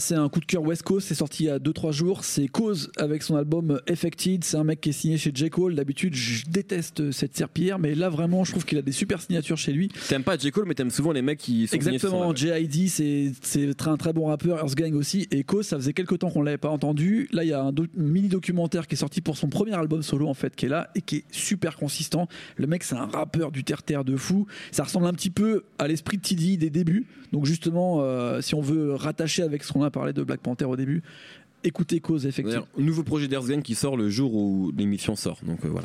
C'est un coup de cœur West Coast, c'est sorti il y a 2-3 jours. C'est Cause avec son album Effected. C'est un mec qui est signé chez J. Cole. D'habitude, je déteste cette serpillière, mais là vraiment, je trouve qu'il a des super signatures chez lui. T'aimes pas J. Cole, mais t'aimes souvent les mecs qui sont Exactement, J.I.D., c'est c'est un très bon rappeur, Earth Gang aussi. Et Cause, ça faisait quelques temps qu'on l'avait pas entendu. Là, il y a un mini documentaire qui est sorti pour son premier album solo, en fait, qui est là et qui est super consistant. Le mec, c'est un rappeur du terre-terre de fou. Ça ressemble un petit peu à l'esprit de TD des débuts. Donc, justement, euh, si on veut rattacher avec ce qu'on a parlé de Black Panther au début, écoutez Cause, effectivement. Nouveau projet d'Earth Gang qui sort le jour où l'émission sort. Donc, euh, voilà.